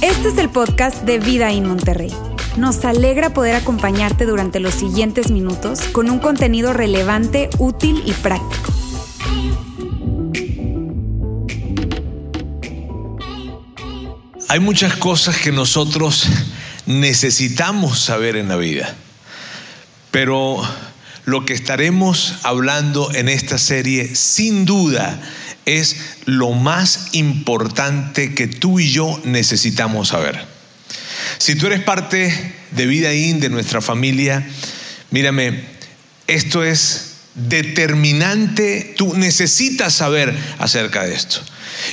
Este es el podcast de Vida en Monterrey. Nos alegra poder acompañarte durante los siguientes minutos con un contenido relevante, útil y práctico. Hay muchas cosas que nosotros necesitamos saber en la vida, pero lo que estaremos hablando en esta serie sin duda es lo más importante que tú y yo necesitamos saber. Si tú eres parte de Vida In, de nuestra familia, mírame, esto es determinante, tú necesitas saber acerca de esto.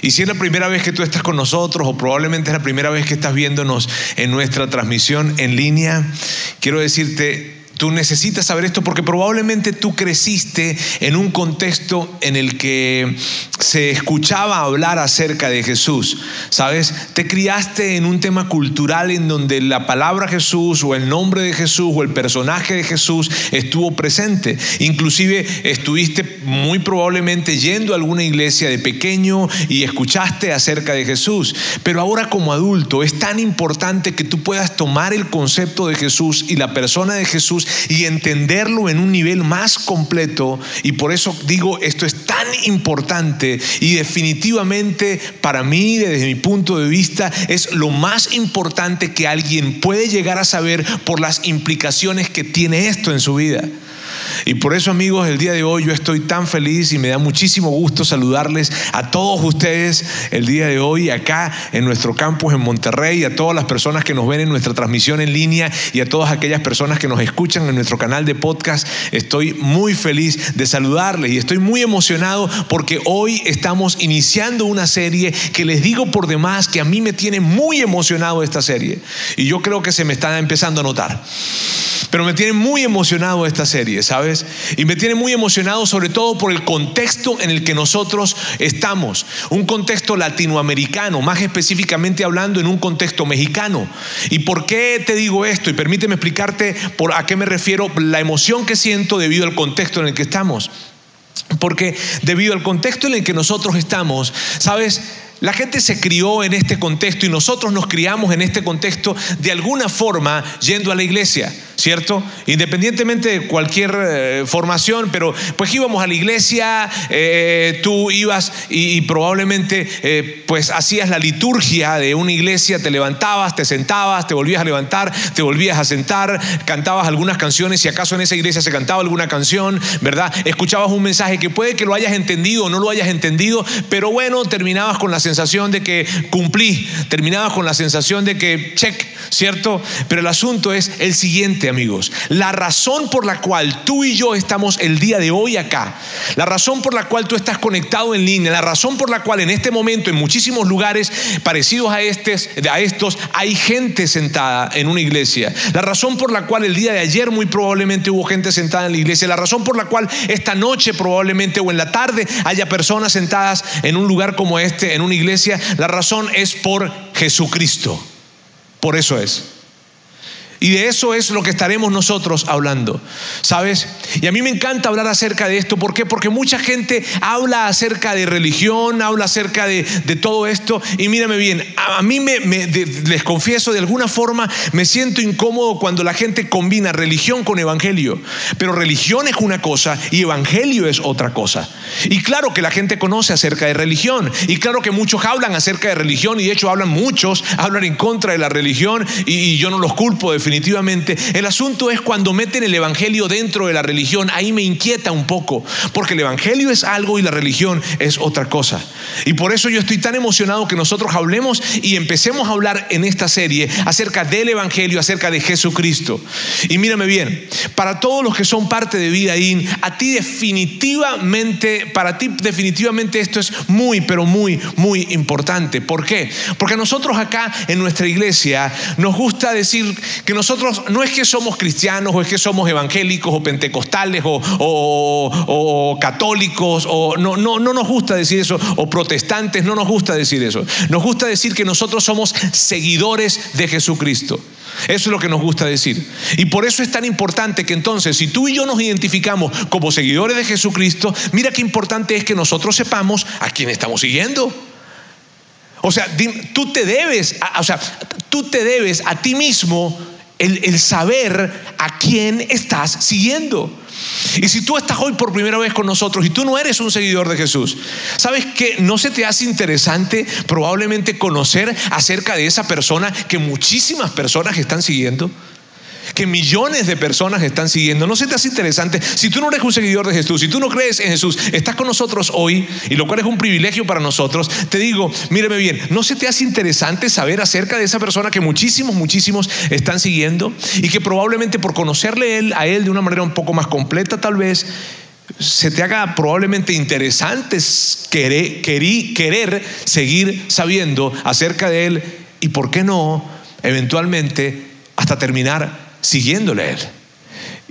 Y si es la primera vez que tú estás con nosotros o probablemente es la primera vez que estás viéndonos en nuestra transmisión en línea, quiero decirte, Tú necesitas saber esto porque probablemente tú creciste en un contexto en el que se escuchaba hablar acerca de Jesús. ¿Sabes? Te criaste en un tema cultural en donde la palabra Jesús o el nombre de Jesús o el personaje de Jesús estuvo presente. Inclusive estuviste muy probablemente yendo a alguna iglesia de pequeño y escuchaste acerca de Jesús. Pero ahora como adulto es tan importante que tú puedas tomar el concepto de Jesús y la persona de Jesús y entenderlo en un nivel más completo. Y por eso digo, esto es tan importante y definitivamente para mí, desde mi punto de vista, es lo más importante que alguien puede llegar a saber por las implicaciones que tiene esto en su vida. Y por eso amigos, el día de hoy yo estoy tan feliz y me da muchísimo gusto saludarles a todos ustedes el día de hoy acá en nuestro campus en Monterrey, a todas las personas que nos ven en nuestra transmisión en línea y a todas aquellas personas que nos escuchan en nuestro canal de podcast. Estoy muy feliz de saludarles y estoy muy emocionado porque hoy estamos iniciando una serie que les digo por demás que a mí me tiene muy emocionado esta serie. Y yo creo que se me está empezando a notar. Pero me tiene muy emocionado esta serie, ¿sabes? Y me tiene muy emocionado sobre todo por el contexto en el que nosotros estamos. Un contexto latinoamericano, más específicamente hablando en un contexto mexicano. ¿Y por qué te digo esto? Y permíteme explicarte por a qué me refiero, la emoción que siento debido al contexto en el que estamos. Porque debido al contexto en el que nosotros estamos, ¿sabes? La gente se crió en este contexto y nosotros nos criamos en este contexto de alguna forma yendo a la iglesia. ¿Cierto? Independientemente de cualquier eh, formación, pero pues íbamos a la iglesia, eh, tú ibas y, probablemente eh, pues hacías la liturgia de una iglesia, te levantabas, te sentabas, te volvías a levantar, te volvías a sentar, cantabas algunas canciones, si acaso en esa iglesia se cantaba alguna canción, ¿verdad? Escuchabas un mensaje que puede que lo hayas entendido o no lo hayas entendido, pero bueno, terminabas con la sensación de que cumplí, terminabas con la sensación de que check, ¿cierto? Pero el asunto es el siguiente, amigos. La razón por la cual tú y yo estamos el día de hoy acá, la razón por la cual tú estás conectado en línea, la razón por la cual en este momento en muchísimos lugares parecidos a, estos, a estos hay gente sentada en una iglesia, la razón por la cual el día de ayer muy probablemente hubo gente sentada en la iglesia, la razón por la cual esta noche probablemente o en la tarde haya personas sentadas en un lugar como este, en una iglesia, la razón es por Jesucristo. Por eso es. Y de eso es lo que estaremos nosotros hablando, ¿sabes? Y a mí me encanta hablar acerca de esto. ¿Por qué? Porque mucha gente habla acerca de religión, habla acerca de, todo esto. Y mírame bien, a, mí me, les confieso, de alguna forma me siento incómodo cuando la gente combina religión con evangelio. Pero religión es una cosa y evangelio es otra cosa. Y claro que la gente conoce acerca de religión. Y claro que muchos hablan acerca de religión. Y de hecho hablan muchos, hablan en contra de la religión. Y, yo no los culpo definitivamente definitivamente. El asunto es cuando meten el Evangelio dentro de la religión, ahí me inquieta un poco, porque el Evangelio es algo y la religión es otra cosa. Y por eso yo estoy tan emocionado que nosotros hablemos y empecemos a hablar en esta serie acerca del Evangelio, acerca de Jesucristo. Y mírame bien, para todos los que son parte de Vida In, a ti definitivamente, para ti definitivamente esto es muy, pero muy, muy importante. ¿Por qué? Porque nosotros acá en nuestra iglesia nos gusta decir que nosotros no es que somos cristianos o es que somos evangélicos o pentecostales o, católicos o no, no, no nos gusta decir eso o protestantes, no nos gusta decir eso. Nos gusta decir que nosotros somos seguidores de Jesucristo. Eso es lo que nos gusta decir. Y por eso es tan importante que entonces, si tú y yo nos identificamos como seguidores de Jesucristo, mira qué importante es que nosotros sepamos a quién estamos siguiendo. O sea, tú te debes, o sea, tú te debes a ti mismo el, el saber a quién estás siguiendo. Y si tú estás hoy por primera vez con nosotros y tú no eres un seguidor de Jesús, ¿sabes que no se te hace interesante probablemente conocer acerca de esa persona que muchísimas personas están siguiendo? Que millones de personas están siguiendo. ¿No se te hace interesante? Si tú no eres un seguidor de Jesús, si tú no crees en Jesús, estás con nosotros hoy, y lo cual es un privilegio para nosotros, te digo, míreme bien, ¿no se te hace interesante saber acerca de esa persona que muchísimos, muchísimos están siguiendo? Y que probablemente por conocerle él, a él de una manera un poco más completa tal vez, se te haga probablemente interesante querer, querer seguir sabiendo acerca de él y por qué no, eventualmente, hasta terminar siguiéndole a Él.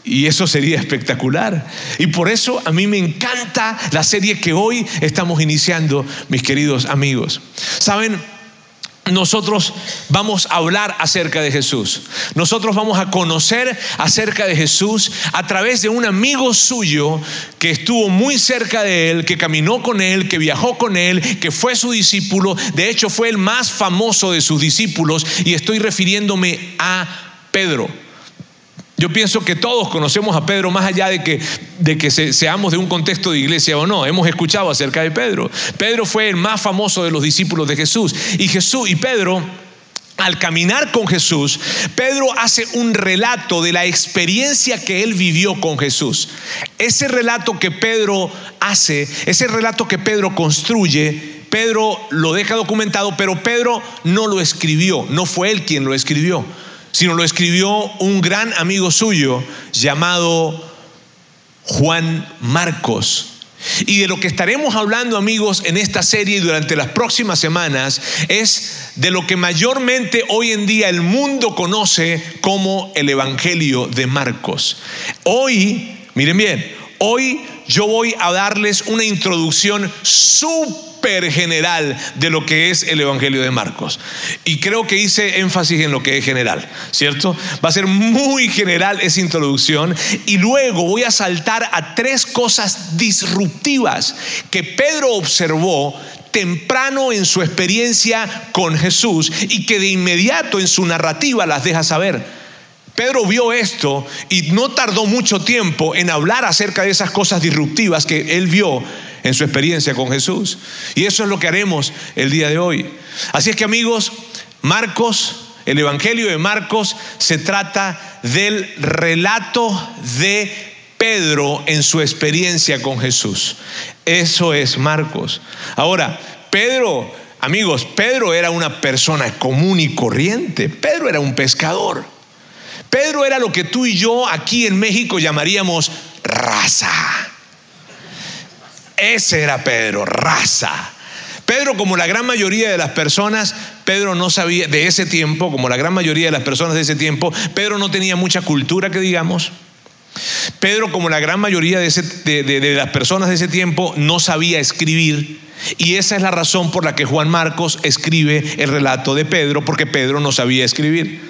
Y eso sería espectacular. Y por eso a mí me encanta la serie que hoy estamos iniciando, mis queridos amigos. Saben, nosotros vamos a hablar acerca de Jesús. Nosotros vamos a conocer acerca de Jesús a través de un amigo suyo que estuvo muy cerca de él, que caminó con él, que viajó con él, que fue su discípulo. De hecho, fue el más famoso de sus discípulos y estoy refiriéndome a Pedro. Yo pienso que todos conocemos a Pedro más allá de que, de que seamos de un contexto de iglesia o no. Hemos escuchado acerca de Pedro. Pedro fue el más famoso de los discípulos de Jesús. Y Jesús y Pedro al caminar con Jesús, Pedro hace un relato de la experiencia que él vivió con Jesús. Ese relato que Pedro hace, ese relato que Pedro construye, Pedro lo deja documentado, pero Pedro no lo escribió, no fue él quien lo escribió sino lo escribió un gran amigo suyo llamado Juan Marcos. Y de lo que estaremos hablando amigos en esta serie durante las próximas semanas es de lo que mayormente hoy en día el mundo conoce como el Evangelio de Marcos. Hoy, miren bien, hoy yo voy a darles una introducción súper general de lo que es el Evangelio de Marcos. Y creo que hice énfasis en lo que es general, ¿cierto? Va a ser muy general esa introducción y luego voy a saltar a tres cosas disruptivas que Pedro observó temprano en su experiencia con Jesús y que de inmediato en su narrativa las deja saber. Pedro vio esto y no tardó mucho tiempo en hablar acerca de esas cosas disruptivas que él vio en su experiencia con Jesús. Y eso es lo que haremos el día de hoy. Así es que amigos, Marcos, el Evangelio de Marcos se trata del relato de Pedro en su experiencia con Jesús. Eso es Marcos. Ahora, Pedro, amigos, Pedro era una persona común y corriente. Pedro era un pescador. Pedro era lo que tú y yo aquí en México llamaríamos raza. Ese era Pedro, raza. Pedro, como la gran mayoría de las personas, Pedro no sabía, de ese tiempo, como la gran mayoría de las personas de ese tiempo, Pedro no tenía mucha cultura, que digamos. Pedro, como la gran mayoría de, de, las personas de ese tiempo, no sabía escribir. Y esa es la razón por la que Juan Marcos escribe el relato de Pedro, porque Pedro no sabía escribir.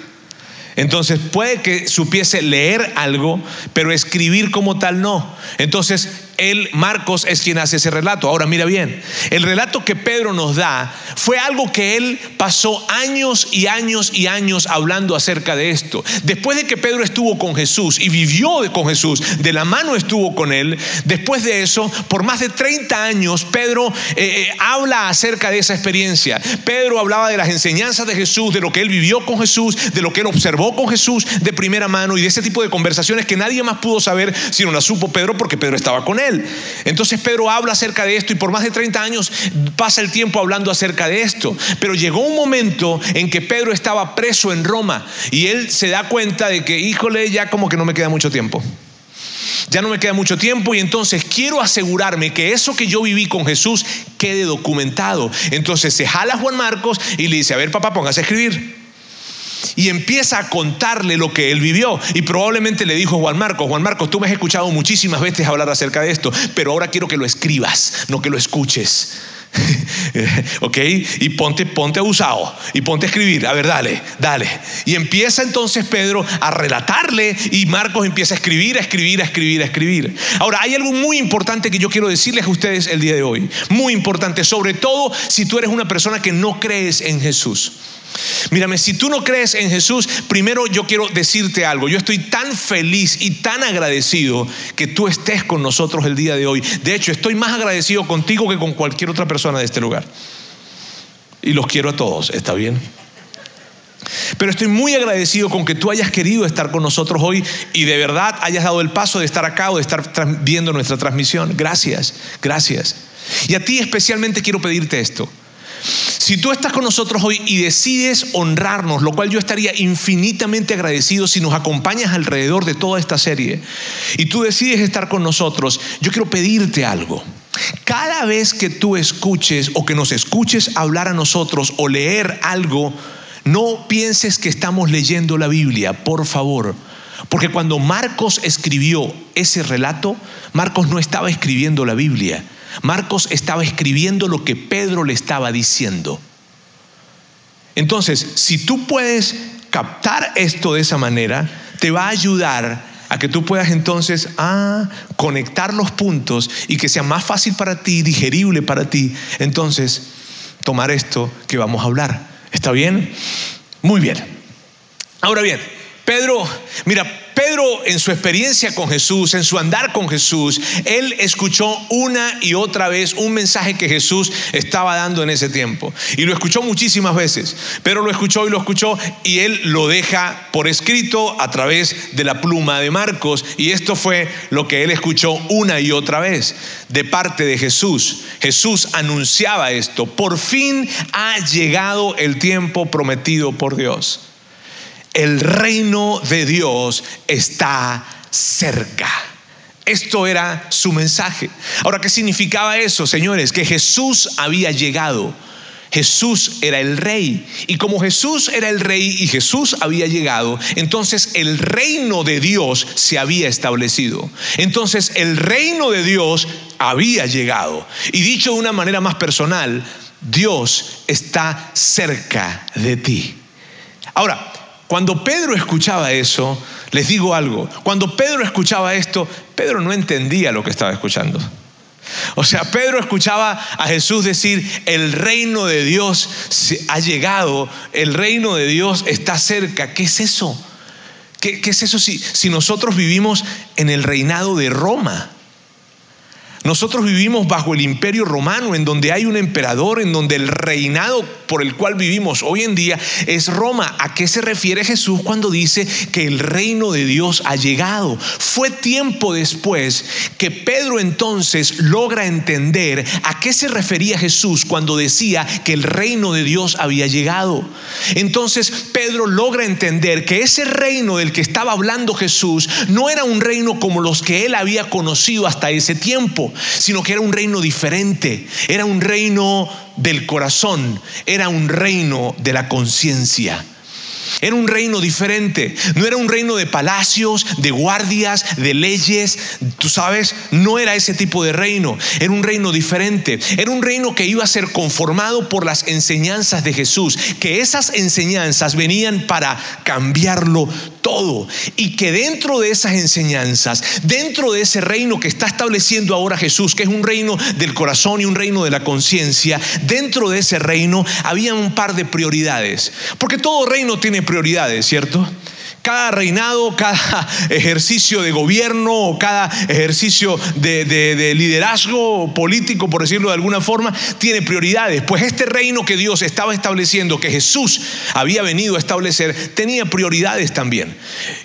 Entonces puede que supiese leer algo, pero escribir como tal no. Entonces él, Marcos, es quien hace ese relato. Ahora mira bien, el relato que Pedro nos da fue algo que él pasó años y años y años hablando acerca de esto. Después de que Pedro estuvo con Jesús y vivió con Jesús, de la mano estuvo con él, después de eso, por más de 30 años, Pedro eh, eh, habla acerca de esa experiencia. Pedro hablaba de las enseñanzas de Jesús, de lo que él vivió con Jesús, de lo que él observó con Jesús de primera mano y de ese tipo de conversaciones que nadie más pudo saber si no las supo Pedro porque Pedro estaba con él. Entonces Pedro habla acerca de esto y por más de 30 años pasa el tiempo hablando acerca de esto. Pero llegó un momento en que Pedro estaba preso en Roma y él se da cuenta de que, híjole, ya como que no me queda mucho tiempo. Ya no me queda mucho tiempo y entonces quiero asegurarme que eso que yo viví con Jesús quede documentado. Entonces se jala Juan Marcos y le dice, a ver papá, póngase a escribir. Y empieza a contarle lo que él vivió. Y probablemente le dijo Juan Marcos, Juan Marcos, tú me has escuchado muchísimas veces hablar acerca de esto, pero ahora quiero que lo escribas, no que lo escuches. ¿Ok? Y ponte, ponte abusado y ponte a escribir. A ver, dale, dale. Y empieza entonces Pedro a relatarle y Marcos empieza a escribir, a escribir, a escribir, a escribir. Ahora, hay algo muy importante que yo quiero decirles a ustedes el día de hoy. Muy importante, sobre todo si tú eres una persona que no crees en Jesús. Mírame, si tú no crees en Jesús, primero yo quiero decirte algo. Yo estoy tan feliz y tan agradecido que tú estés con nosotros el día de hoy. De hecho, estoy más agradecido contigo que con cualquier otra persona de este lugar. Y los quiero a todos, ¿está bien? Pero estoy muy agradecido con que tú hayas querido estar con nosotros hoy y de verdad hayas dado el paso de estar acá o de estar viendo nuestra transmisión. Gracias, gracias. Y a ti especialmente quiero pedirte esto. Si tú estás con nosotros hoy y decides honrarnos, lo cual yo estaría infinitamente agradecido si nos acompañas alrededor de toda esta serie, y tú decides estar con nosotros, yo quiero pedirte algo. Cada vez que tú escuches o que nos escuches hablar a nosotros o leer algo, no pienses que estamos leyendo la Biblia, por favor. Porque cuando Marcos escribió ese relato, Marcos no estaba escribiendo la Biblia. Marcos estaba escribiendo lo que Pedro le estaba diciendo. Entonces, si tú puedes captar esto de esa manera, te va a ayudar a que tú puedas entonces ah, conectar los puntos y que sea más fácil para ti, digerible para ti. Entonces, tomar esto que vamos a hablar. ¿Está bien? Muy bien. Ahora bien, Pedro, mira, Pedro en su experiencia con Jesús, en su andar con Jesús, él escuchó una y otra vez un mensaje que Jesús estaba dando en ese tiempo. Y lo escuchó muchísimas veces. Pero lo escuchó y lo escuchó y él lo deja por escrito a través de la pluma de Marcos. Y esto fue lo que él escuchó una y otra vez de parte de Jesús. Jesús anunciaba esto. Por fin ha llegado el tiempo prometido por Dios el reino de Dios está cerca. Esto era su mensaje. Ahora, ¿qué significaba eso, señores? Que Jesús había llegado. Jesús era el rey. Y como Jesús era el rey y Jesús había llegado, entonces el reino de Dios se había establecido. Entonces el reino de Dios había llegado. Y dicho de una manera más personal, Dios está cerca de ti. Ahora, cuando Pedro escuchaba eso, les digo algo, cuando Pedro escuchaba esto, Pedro no entendía lo que estaba escuchando. O sea, Pedro escuchaba a Jesús decir, el reino de Dios ha llegado, el reino de Dios está cerca. ¿Qué es eso? ¿Qué, es eso si, si nosotros vivimos en el reinado de Roma? Nosotros vivimos bajo el imperio romano, en donde hay un emperador, en donde el reinado por el cual vivimos hoy en día es Roma. ¿A qué se refiere Jesús cuando dice que el reino de Dios ha llegado? Fue tiempo después que Pedro entonces logra entender a qué se refería Jesús cuando decía que el reino de Dios había llegado. Entonces Pedro logra entender que ese reino del que estaba hablando Jesús no era un reino como los que él había conocido hasta ese tiempo sino que era un reino diferente, era un reino del corazón, era un reino de la conciencia. Era un reino diferente. No era un reino de palacios, de guardias, de leyes. Tú sabes, no era ese tipo de reino. Era un reino diferente. Era un reino que iba a ser conformado por las enseñanzas de Jesús. Que esas enseñanzas venían para cambiarlo todo. Y que dentro de esas enseñanzas, dentro de ese reino que está estableciendo ahora Jesús, que es un reino del corazón y un reino de la conciencia, dentro de ese reino había un par de prioridades. Porque todo reino tiene prioridades, ¿cierto? Cada reinado, cada ejercicio de gobierno, cada ejercicio de, liderazgo político, por decirlo de alguna forma, tiene prioridades. Pues este reino que Dios estaba estableciendo, que Jesús había venido a establecer, tenía prioridades también.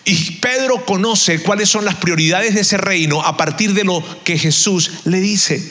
Y Pedro conoce cuáles son las prioridades de ese reino a partir de lo que Jesús le dice.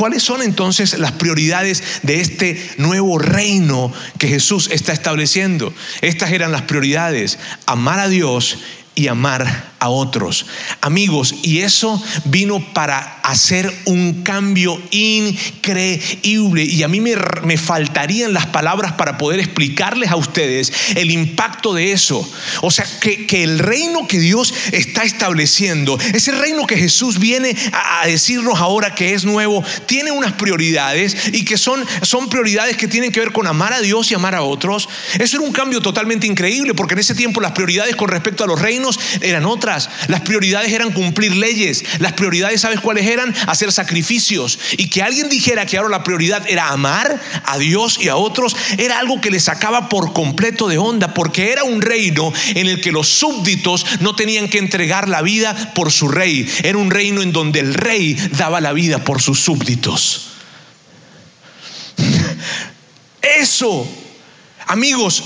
¿Cuáles son entonces las prioridades de este nuevo reino que Jesús está estableciendo? Estas eran las prioridades, amar a Dios y amar a otros. Amigos, y eso vino para hacer un cambio increíble. Y a mí me, me, faltarían las palabras para poder explicarles a ustedes el impacto de eso. O sea, que, que el reino que Dios está estableciendo, ese reino que Jesús viene a, a, decirnos ahora que es nuevo, tiene unas prioridades y que son, son prioridades que tienen que ver con amar a Dios y amar a otros. Eso era un cambio totalmente increíble porque en ese tiempo las prioridades con respecto a los reinos eran otras. Las prioridades eran cumplir leyes. Las prioridades, ¿sabes cuáles eran? Hacer sacrificios. Y que alguien dijera que ahora la prioridad era amar a Dios y a otros, era algo que le sacaba por completo de onda, porque era un reino en el que los súbditos no tenían que entregar la vida por su rey. Era un reino en donde el rey daba la vida por sus súbditos. Eso, amigos,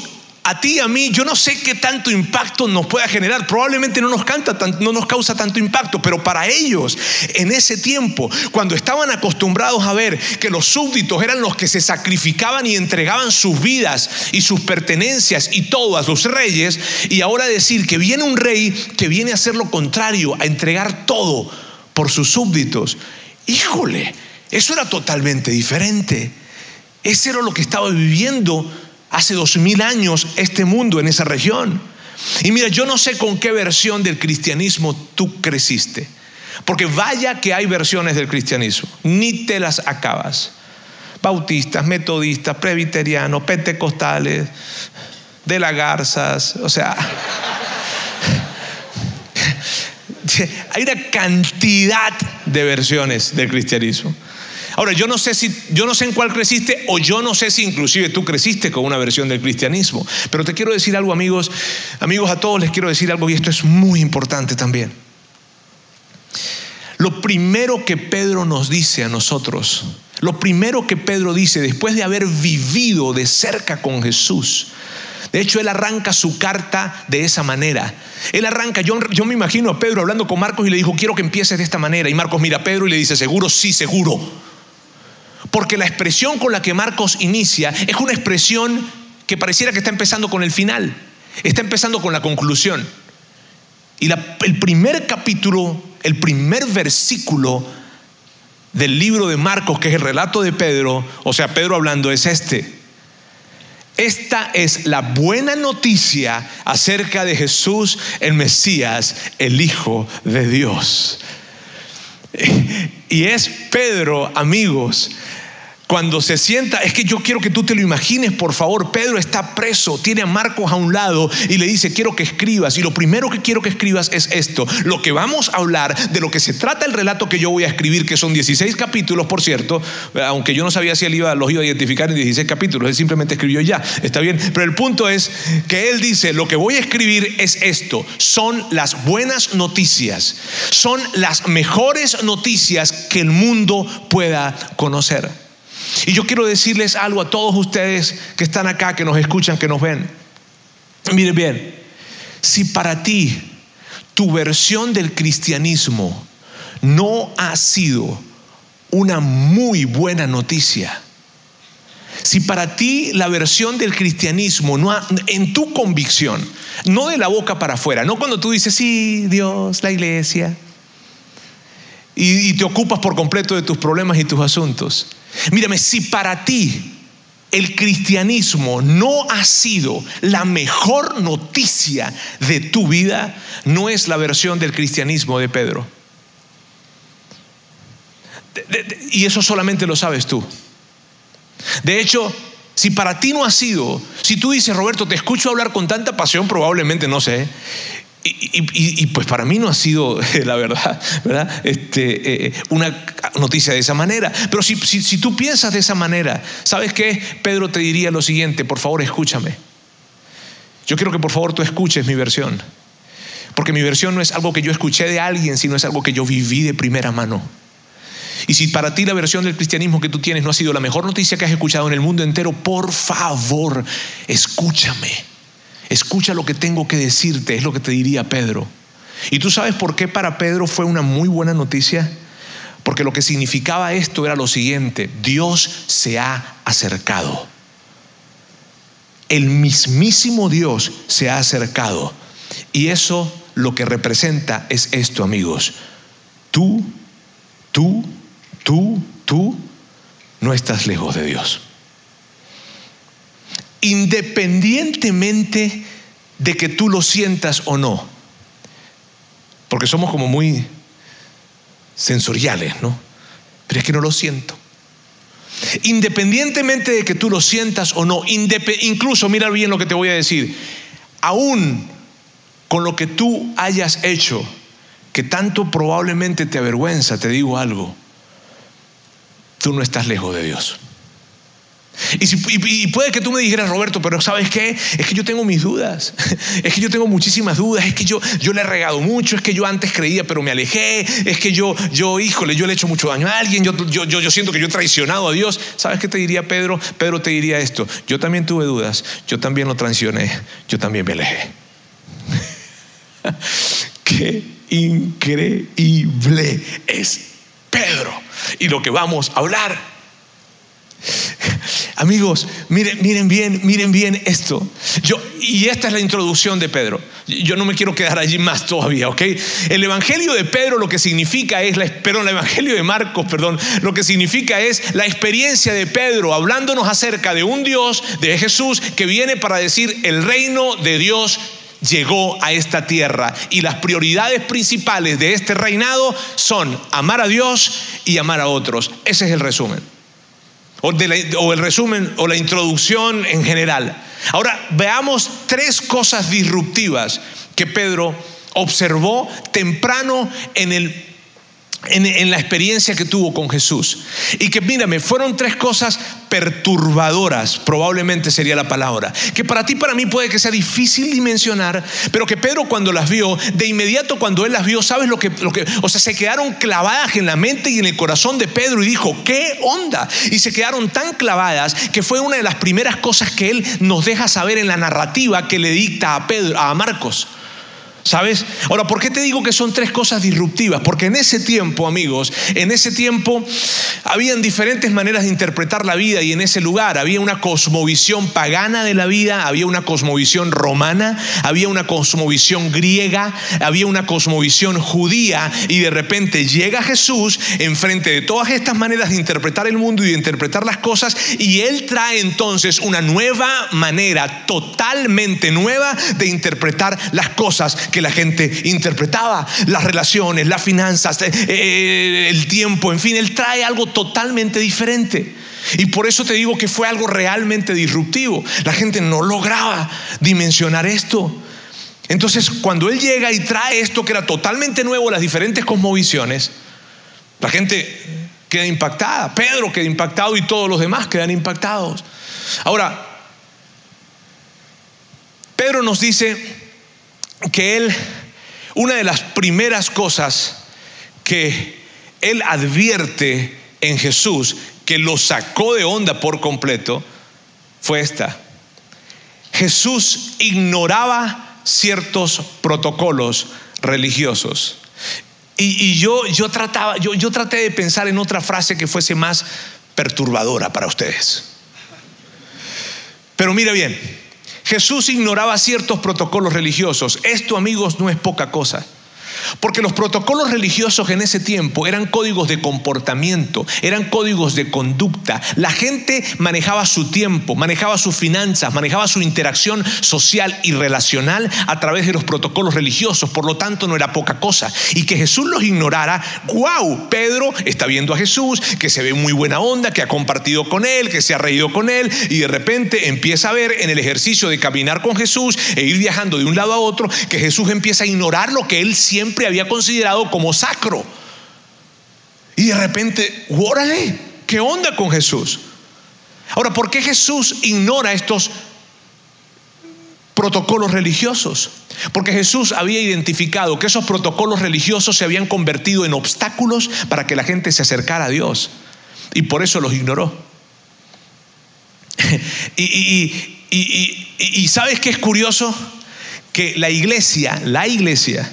a ti y a mí, yo no sé qué tanto impacto nos pueda generar. Probablemente no nos, canta, no nos causa tanto impacto, pero para ellos, en ese tiempo, cuando estaban acostumbrados a ver que los súbditos eran los que se sacrificaban y entregaban sus vidas y sus pertenencias y todo a los reyes, y ahora decir que viene un rey que viene a hacer lo contrario, a entregar todo por sus súbditos, híjole, eso era totalmente diferente. Ese era lo que estaba viviendo hace dos mil años este mundo en esa región. Y mira, yo no sé con qué versión del cristianismo tú creciste. Porque vaya que hay versiones del cristianismo, ni te las acabas. Bautistas, metodistas, presbiterianos, pentecostales, de las garzas, o sea, hay una cantidad de versiones del cristianismo. Ahora, yo no sé si yo no sé en cuál creciste o yo no sé si inclusive tú creciste con una versión del cristianismo, pero te quiero decir algo, amigos, amigos a todos les quiero decir algo y esto es muy importante también. Lo primero que Pedro nos dice a nosotros, lo primero que Pedro dice después de haber vivido de cerca con Jesús, de hecho, él arranca su carta de esa manera. Él arranca, yo, yo, me imagino a Pedro hablando con Marcos y le dijo, quiero que empieces de esta manera. Y Marcos mira a Pedro y le dice, seguro, sí, seguro. Porque la expresión con la que Marcos inicia es una expresión que pareciera que está empezando con el final, está empezando con la conclusión. Y el primer capítulo, el primer versículo del libro de Marcos, que es el relato de Pedro, o sea, Pedro hablando, es este. Esta es la buena noticia acerca de Jesús, el Mesías, el Hijo de Dios. Y es Pedro, amigos, cuando se sienta, es que yo quiero que tú te lo imagines, por favor. Pedro está preso, tiene a Marcos a un lado y le dice, quiero que escribas. Y lo primero que quiero que escribas es esto. Lo que vamos a hablar, de lo que se trata el relato que yo voy a escribir, que son 16 capítulos, por cierto, aunque yo no sabía si él iba, los iba a identificar en 16 capítulos, él simplemente escribió ya, está bien. Pero el punto es que él dice, lo que voy a escribir es esto. Son las buenas noticias, son las mejores noticias que el mundo pueda conocer. Y yo quiero decirles algo a todos ustedes que están acá, que nos escuchan, que nos ven. Miren bien, si para ti tu versión del cristianismo no ha sido una muy buena noticia, si para ti la versión del cristianismo no ha, en tu convicción, no de la boca para afuera, no cuando tú dices, sí, Dios, la iglesia, y, y te ocupas por completo de tus problemas y tus asuntos, Mírame, si para ti el cristianismo no ha sido la mejor noticia de tu vida, no es la versión del cristianismo de Pedro. Y eso solamente lo sabes tú. De hecho, si para ti no ha sido, si tú dices, Roberto, te escucho hablar con tanta pasión, probablemente no sé, y, pues para mí no ha sido, la verdad. Este, eh, una noticia de esa manera. Pero si, si, tú piensas de esa manera, ¿sabes qué? Pedro te diría lo siguiente, por favor escúchame. Yo quiero que por favor tú escuches mi versión. Porque mi versión no es algo que yo escuché de alguien, sino es algo que yo viví de primera mano. Y si para ti la versión del cristianismo que tú tienes no ha sido la mejor noticia que has escuchado en el mundo entero, por favor, escúchame. Escucha lo que tengo que decirte, es lo que te diría Pedro. ¿Y tú sabes por qué para Pedro fue una muy buena noticia? Porque lo que significaba esto era lo siguiente, Dios se ha acercado. El mismísimo Dios se ha acercado. Y eso lo que representa es esto, amigos. Tú, tú, tú, tú no estás lejos de Dios. Independientemente de que tú lo sientas o no. Porque somos como muy sensoriales, ¿no? Pero es que no lo siento. Independientemente de que tú lo sientas o no, incluso mira bien lo que te voy a decir, aún con lo que tú hayas hecho, que tanto probablemente te avergüenza, te digo algo, tú no estás lejos de Dios. Y, puede que tú me dijeras, Roberto, pero ¿sabes qué? Es que yo tengo mis dudas. Es que yo tengo muchísimas dudas. Es que yo, yo le he regado mucho. Es que yo antes creía, pero me alejé. Es que yo, yo híjole, yo le he hecho mucho daño a alguien. Yo, yo, yo, yo siento que yo he traicionado a Dios. ¿Sabes qué te diría Pedro? Pedro te diría esto. Yo también tuve dudas. Yo también lo traicioné. Yo también me alejé. qué increíble es Pedro. Y lo que vamos a hablar Amigos, miren, miren bien, miren bien esto. Yo, y esta es la introducción de Pedro. Yo no me quiero quedar allí más todavía, ¿ok? El Evangelio de Pedro lo que significa es, la, el Evangelio de Marcos, perdón, lo que significa es la experiencia de Pedro hablándonos acerca de un Dios, de Jesús, que viene para decir el reino de Dios llegó a esta tierra y las prioridades principales de este reinado son amar a Dios y amar a otros. Ese es el resumen o, el resumen o la introducción en general. Ahora veamos tres cosas disruptivas que Pedro observó temprano en el en, la experiencia que tuvo con Jesús. Y que mírame, fueron tres cosas perturbadoras, probablemente sería la palabra, que para ti, para mí puede que sea difícil dimensionar, pero que Pedro cuando las vio, de inmediato cuando él las vio, ¿sabes lo que, lo que, o sea, se quedaron clavadas en la mente y en el corazón de Pedro y dijo, ¿qué onda? Y se quedaron tan clavadas que fue una de las primeras cosas que él nos deja saber en la narrativa que le dicta a Pedro, a Marcos. ¿Sabes? Ahora, ¿por qué te digo que son tres cosas disruptivas? Porque en ese tiempo, amigos, en ese tiempo habían diferentes maneras de interpretar la vida y en ese lugar había una cosmovisión pagana de la vida, había una cosmovisión romana, había una cosmovisión griega, había una cosmovisión judía y de repente llega Jesús enfrente de todas estas maneras de interpretar el mundo y de interpretar las cosas y él trae entonces una nueva manera, totalmente nueva de interpretar las cosas que la gente interpretaba, las relaciones, las finanzas, eh, eh, el tiempo, en fin, él trae algo totalmente diferente. Y por eso te digo que fue algo realmente disruptivo. La gente no lograba dimensionar esto. Entonces, cuando él llega y trae esto que era totalmente nuevo, las diferentes cosmovisiones, la gente queda impactada. Pedro queda impactado y todos los demás quedan impactados. Ahora, Pedro nos dice que él, una de las primeras cosas que él advierte en Jesús, que lo sacó de onda por completo, fue esta. Jesús ignoraba ciertos protocolos religiosos. Y, yo, yo, trataba, yo, yo traté de pensar en otra frase que fuese más perturbadora para ustedes. Pero mira bien, Jesús ignoraba ciertos protocolos religiosos. Esto, amigos, no es poca cosa. Porque los protocolos religiosos en ese tiempo eran códigos de comportamiento, eran códigos de conducta. La gente manejaba su tiempo, manejaba sus finanzas, manejaba su interacción social y relacional a través de los protocolos religiosos. Por lo tanto, no era poca cosa. Y que Jesús los ignorara, wow, Pedro está viendo a Jesús, que se ve muy buena onda, que ha compartido con él, que se ha reído con él, y de repente empieza a ver en el ejercicio de caminar con Jesús e ir viajando de un lado a otro, que Jesús empieza a ignorar lo que él siempre había considerado como sacro. Y de repente, órale, ¿qué onda con Jesús? Ahora, ¿por qué Jesús ignora estos protocolos religiosos? Porque Jesús había identificado que esos protocolos religiosos se habían convertido en obstáculos para que la gente se acercara a Dios. Y por eso los ignoró. y, y sabes qué es curioso? Que la iglesia, la iglesia,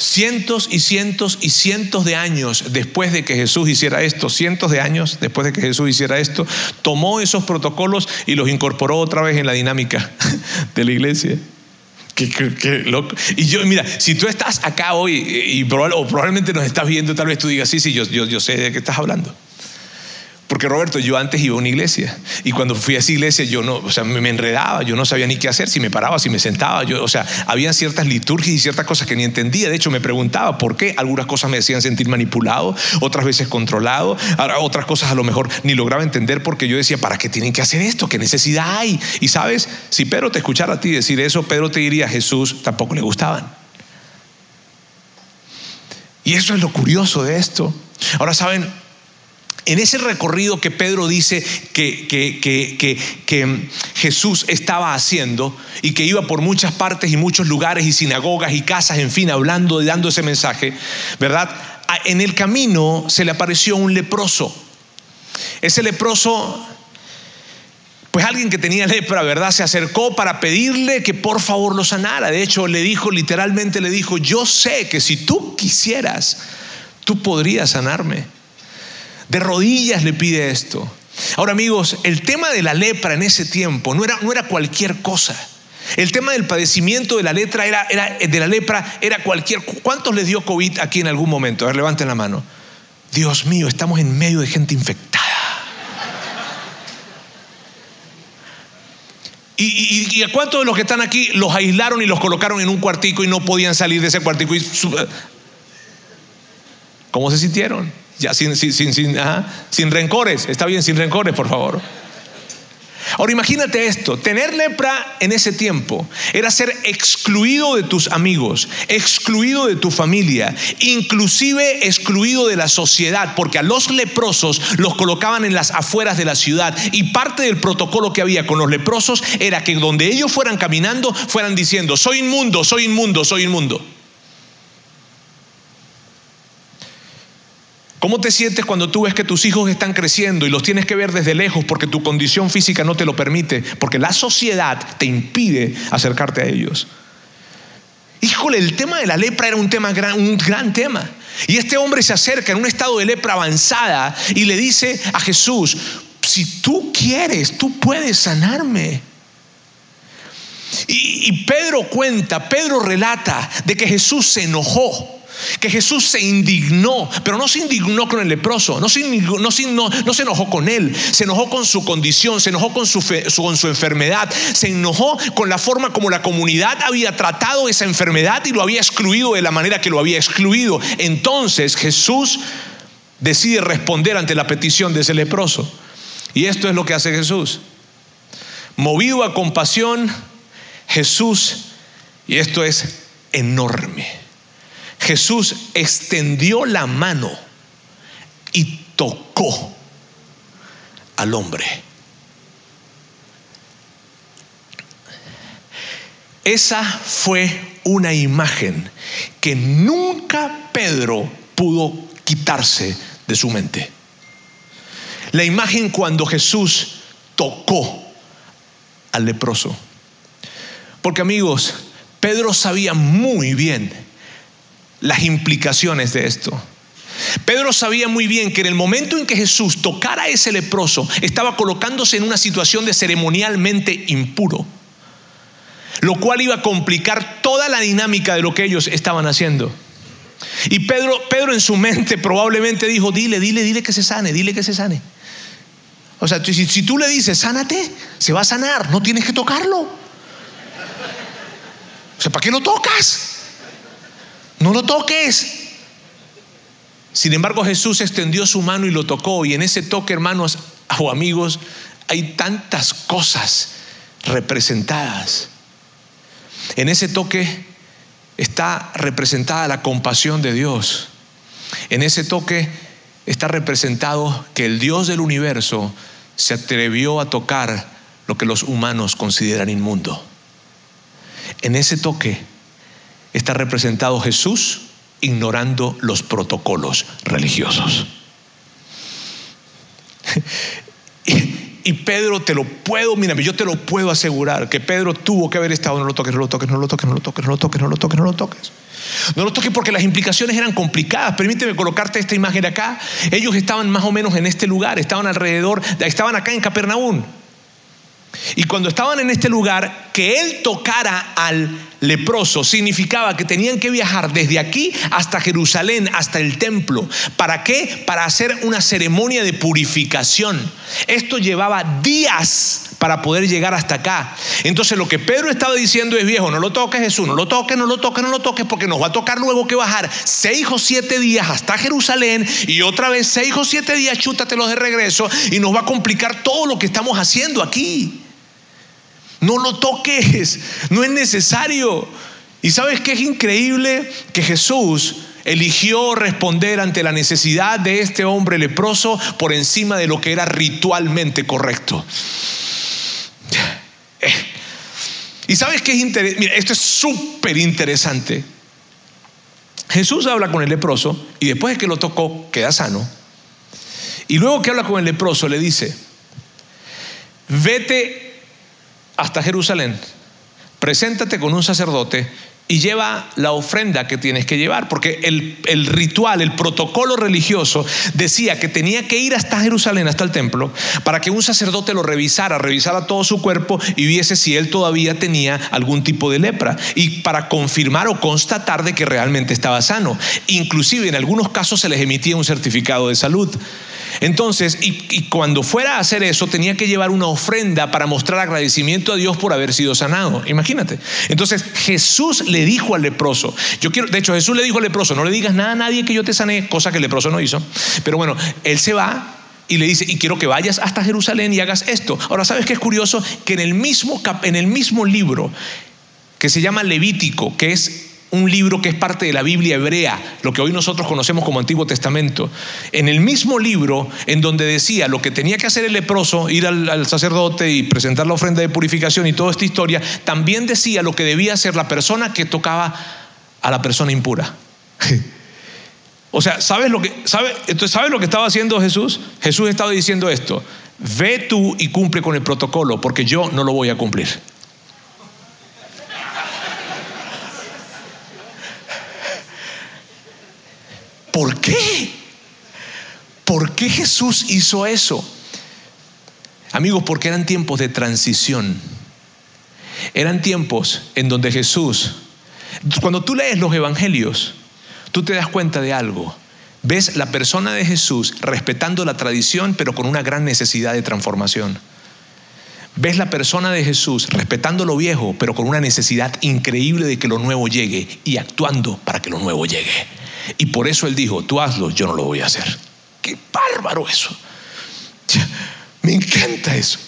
cientos y cientos y cientos de años después de que Jesús hiciera esto, cientos de años después de que Jesús hiciera esto, tomó esos protocolos y los incorporó otra vez en la dinámica de la iglesia. Y yo, mira, si tú estás acá hoy y, o probablemente nos estás viendo, tal vez tú digas, sí, sí, yo sé de qué estás hablando. Porque Roberto, yo antes iba a una iglesia y cuando fui a esa iglesia yo no, o sea, me, enredaba, yo no sabía ni qué hacer, si me paraba, si me sentaba, yo, o sea, había ciertas liturgias y ciertas cosas que ni entendía. De hecho, me preguntaba por qué algunas cosas me hacían sentir manipulado, otras veces controlado, otras cosas a lo mejor ni lograba entender porque yo decía, ¿para qué tienen que hacer esto? ¿Qué necesidad hay? Y sabes, si Pedro te escuchara a ti decir eso, Pedro te diría, Jesús tampoco le gustaban. Y eso es lo curioso de esto. Ahora saben, en ese recorrido que Pedro dice que, que, Jesús estaba haciendo y que iba por muchas partes y muchos lugares y sinagogas y casas, en fin, hablando y dando ese mensaje, ¿verdad? En el camino se le apareció un leproso. Ese leproso, pues alguien que tenía lepra, ¿verdad? Se acercó para pedirle que por favor lo sanara. De hecho, le dijo, literalmente le dijo, yo sé que si tú quisieras, tú podrías sanarme. De rodillas le pide esto. Ahora amigos, el tema de la lepra en ese tiempo no era, no era cualquier cosa. El tema del padecimiento de la, letra era, era, de la lepra era cualquier... ¿Cuántos les dio COVID aquí en algún momento? A ver, levanten la mano. Dios mío, estamos en medio de gente infectada. ¿Y, a cuántos de los que están aquí los aislaron y los colocaron en un cuartico y no podían salir de ese cuartico? ¿Cómo se sintieron? Ya sin, sin, rencores, está bien, sin rencores, por favor. Ahora imagínate esto, tener lepra en ese tiempo era ser excluido de tus amigos, excluido de tu familia, inclusive excluido de la sociedad, porque a los leprosos los colocaban en las afueras de la ciudad y parte del protocolo que había con los leprosos era que donde ellos fueran caminando fueran diciendo, soy inmundo, soy inmundo, soy inmundo. ¿Cómo te sientes cuando tú ves que tus hijos están creciendo y los tienes que ver desde lejos porque tu condición física no te lo permite? Porque la sociedad te impide acercarte a ellos. Híjole, el tema de la lepra era un tema gran, un gran tema. Y este hombre se acerca en un estado de lepra avanzada y le dice a Jesús, si tú quieres, tú puedes sanarme. Y, y Pedro cuenta, Pedro relata de que Jesús se enojó que Jesús se indignó, pero no se indignó con el leproso, no se, se enojó con él, se enojó con su condición, se enojó con su enfermedad, se enojó con la forma como la comunidad había tratado esa enfermedad y lo había excluido de la manera que lo había excluido. Entonces Jesús decide responder ante la petición de ese leproso. Y esto es lo que hace Jesús. Movido a compasión, Jesús, y esto es enorme Jesús extendió la mano y tocó al hombre. Esa fue una imagen que nunca Pedro pudo quitarse de su mente. La imagen cuando Jesús tocó al leproso. Porque amigos, Pedro sabía muy bien las implicaciones de esto. Pedro sabía muy bien que en el momento en que Jesús tocara a ese leproso, estaba colocándose en una situación de ceremonialmente impuro, lo cual iba a complicar toda la dinámica de lo que ellos estaban haciendo. Y Pedro, Pedro en su mente probablemente dijo, dile, dile, dile que se sane, dile que se sane. O sea, si, tú le dices, sánate, se va a sanar, no tienes que tocarlo. O sea, ¿para qué lo tocas? No lo toques. Sin embargo, Jesús extendió su mano y lo tocó. Y en ese toque, hermanos o amigos, hay tantas cosas representadas. En ese toque está representada la compasión de Dios. En ese toque está representado que el Dios del universo se atrevió a tocar lo que los humanos consideran inmundo. En ese toque está representado Jesús ignorando los protocolos religiosos. Y, Pedro te lo puedo, mírame, yo te lo puedo asegurar que Pedro tuvo que haber estado, no lo toques, no lo toques, no lo toques, no lo toques, no lo toques, no lo toques, no lo toques. No lo toques porque las implicaciones eran complicadas. Permíteme colocarte esta imagen acá. Ellos estaban más o menos en este lugar, estaban alrededor, estaban acá en Capernaum. Y cuando estaban en este lugar, que él tocara al leproso significaba que tenían que viajar desde aquí hasta Jerusalén, hasta el templo. ¿Para qué? Para hacer una ceremonia de purificación. Esto llevaba días para poder llegar hasta acá. Entonces lo que Pedro estaba diciendo es, viejo, no lo toques Jesús, no lo toques, no lo toques, no lo toques, porque nos va a tocar luego que bajar seis o siete días hasta Jerusalén y otra vez seis o siete días chútatelos de regreso y nos va a complicar todo lo que estamos haciendo aquí. No lo toques, no es necesario. Y sabes que es increíble que Jesús eligió responder ante la necesidad de este hombre leproso por encima de lo que era ritualmente correcto. Y sabes que es interesante, mira, esto es súper interesante. Jesús habla con el leproso y después de que lo tocó, queda sano. Y luego que habla con el leproso, le dice, vete hasta Jerusalén, preséntate con un sacerdote y lleva la ofrenda que tienes que llevar, porque el, ritual, el protocolo religioso decía que tenía que ir hasta Jerusalén, hasta el templo, para que un sacerdote lo revisara, revisara todo su cuerpo y viese si él todavía tenía algún tipo de lepra, y para confirmar o constatar de que realmente estaba sano. Inclusive en algunos casos se les emitía un certificado de salud. Entonces, y, cuando fuera a hacer eso, tenía que llevar una ofrenda para mostrar agradecimiento a Dios por haber sido sanado. Imagínate. Entonces, Jesús le dijo al leproso, yo quiero, de hecho, Jesús le dijo al leproso, no le digas nada a nadie que yo te sané, cosa que el leproso no hizo. Pero bueno, él se va y le dice, y quiero que vayas hasta Jerusalén y hagas esto. Ahora, ¿sabes qué es curioso? Que en el mismo, en el mismo libro que se llama Levítico, que es un libro que es parte de la Biblia hebrea, lo que hoy nosotros conocemos como Antiguo Testamento. En el mismo libro en donde decía lo que tenía que hacer el leproso, ir al, sacerdote y presentar la ofrenda de purificación y toda esta historia, también decía lo que debía hacer la persona que tocaba a la persona impura. o sea, ¿sabes lo que, sabe, entonces, ¿sabes lo que estaba haciendo Jesús? Jesús estaba diciendo esto, ve tú y cumple con el protocolo, porque yo no lo voy a cumplir. ¿Por qué? ¿Por qué Jesús hizo eso? Amigos, porque eran tiempos de transición. Eran tiempos en donde Jesús, cuando tú lees los evangelios, tú te das cuenta de algo. Ves la persona de Jesús respetando la tradición, pero con una gran necesidad de transformación. Ves la persona de Jesús respetando lo viejo, pero con una necesidad increíble de que lo nuevo llegue y actuando para que lo nuevo llegue. Y por eso él dijo, tú hazlo, yo no lo voy a hacer. Qué bárbaro eso. Me encanta eso.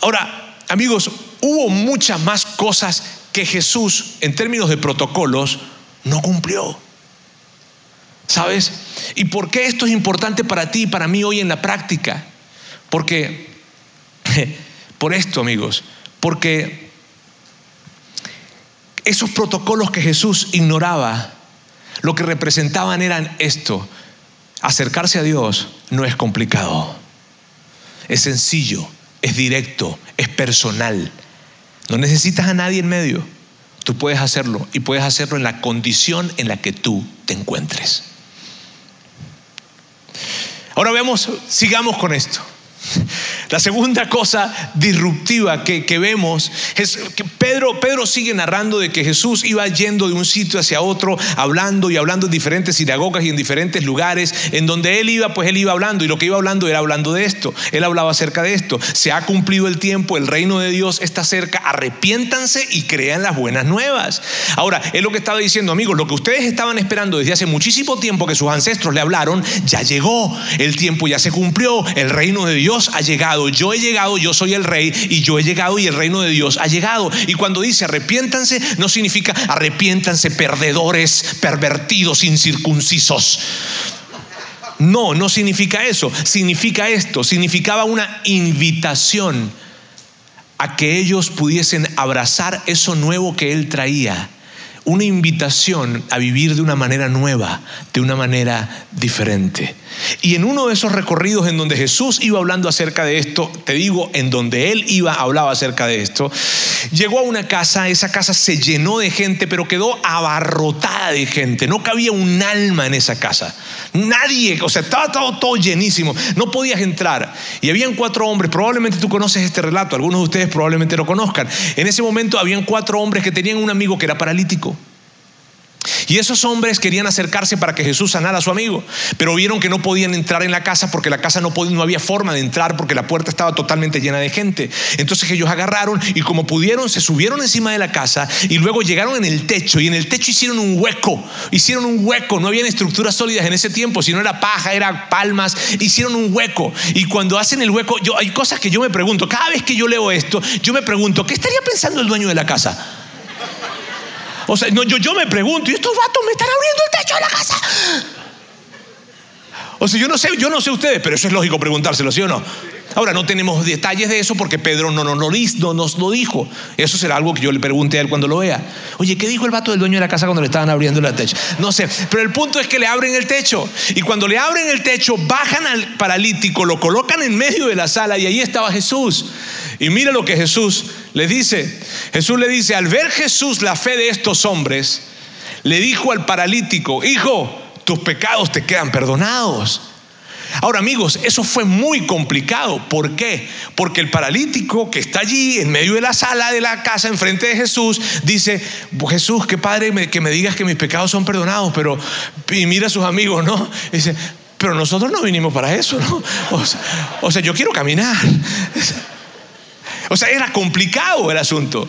Ahora, amigos, hubo muchas más cosas que Jesús, en términos de protocolos, no cumplió. ¿Sabes? ¿Y por qué esto es importante para ti y para mí hoy en la práctica? Porque, por esto, amigos, porque esos protocolos que Jesús ignoraba, lo que representaban eran esto. Acercarse a Dios no es complicado. Es sencillo, es directo, es personal. No necesitas a nadie en medio. Tú puedes hacerlo y puedes hacerlo en la condición en la que tú te encuentres. Ahora veamos, sigamos con esto. La segunda cosa disruptiva que, vemos es que Pedro, Pedro sigue narrando de que Jesús iba yendo de un sitio hacia otro, hablando y hablando en diferentes sinagogas y en diferentes lugares. En donde él iba, pues él iba hablando. Y lo que iba hablando era hablando de esto. Él hablaba acerca de esto. Se ha cumplido el tiempo, el reino de Dios está cerca. Arrepiéntanse y crean las buenas nuevas. Ahora, es lo que estaba diciendo, amigos. Lo que ustedes estaban esperando desde hace muchísimo tiempo que sus ancestros le hablaron, ya llegó. El tiempo ya se cumplió. El reino de Dios ha llegado yo he llegado, yo soy el rey y yo he llegado y el reino de Dios ha llegado. Y cuando dice arrepiéntanse, no significa arrepiéntanse perdedores, pervertidos, incircuncisos. No, no significa eso. Significa esto. Significaba una invitación a que ellos pudiesen abrazar eso nuevo que Él traía una invitación a vivir de una manera nueva, de una manera diferente. Y en uno de esos recorridos en donde Jesús iba hablando acerca de esto, te digo, en donde él iba hablaba acerca de esto, llegó a una casa, esa casa se llenó de gente, pero quedó abarrotada de gente, no cabía un alma en esa casa. Nadie, o sea, estaba todo, todo llenísimo, no podías entrar. Y habían cuatro hombres, probablemente tú conoces este relato, algunos de ustedes probablemente lo conozcan. En ese momento habían cuatro hombres que tenían un amigo que era paralítico. Y esos hombres querían acercarse para que Jesús sanara a su amigo, pero vieron que no podían entrar en la casa porque la casa no, podía, no había forma de entrar porque la puerta estaba totalmente llena de gente. Entonces ellos agarraron y como pudieron se subieron encima de la casa y luego llegaron en el techo y en el techo hicieron un hueco, hicieron un hueco, no habían estructuras sólidas en ese tiempo, sino era paja, era palmas, hicieron un hueco y cuando hacen el hueco, yo hay cosas que yo me pregunto, cada vez que yo leo esto, yo me pregunto, ¿qué estaría pensando el dueño de la casa? O sea, no, yo, yo me pregunto, ¿y estos vatos me están abriendo el techo de la casa? O sea, yo no sé, yo no sé ustedes, pero eso es lógico preguntárselo, ¿sí o no? Ahora, no tenemos detalles de eso porque Pedro no, no, no, no, nos lo dijo. Eso será algo que yo le pregunte a él cuando lo vea. Oye, ¿qué dijo el vato del dueño de la casa cuando le estaban abriendo el techo? No sé, pero el punto es que le abren el techo. Y cuando le abren el techo, bajan al paralítico, lo colocan en medio de la sala y ahí estaba Jesús. Y mira lo que Jesús le dice. Jesús le dice, al ver Jesús la fe de estos hombres, le dijo al paralítico, hijo, tus pecados te quedan perdonados. Ahora amigos, eso fue muy complicado. ¿Por qué? Porque el paralítico que está allí en medio de la sala de la casa, enfrente de Jesús, dice, Jesús, qué padre que me digas que mis pecados son perdonados, pero y mira a sus amigos, ¿no? dice, pero nosotros no vinimos para eso, ¿no? o sea yo quiero caminar. O sea, era complicado el asunto.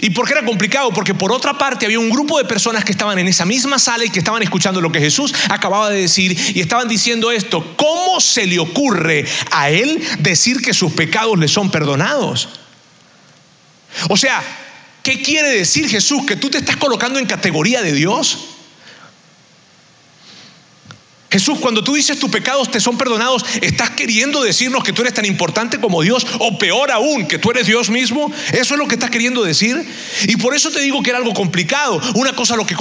¿Y por qué era complicado? Porque por otra parte había un grupo de personas que estaban en esa misma sala y que estaban escuchando lo que Jesús acababa de decir y estaban diciendo esto. ¿Cómo se le ocurre a él decir que sus pecados le son perdonados? O sea, ¿qué quiere decir Jesús? ¿Que tú te estás colocando en categoría de Dios? Jesús, cuando tú dices tus pecados te son perdonados, ¿estás queriendo decirnos que tú eres tan importante como Dios? O peor aún, que tú eres Dios mismo. ¿Eso es lo que estás queriendo decir? Y por eso te digo que era algo complicado. Una cosa lo que,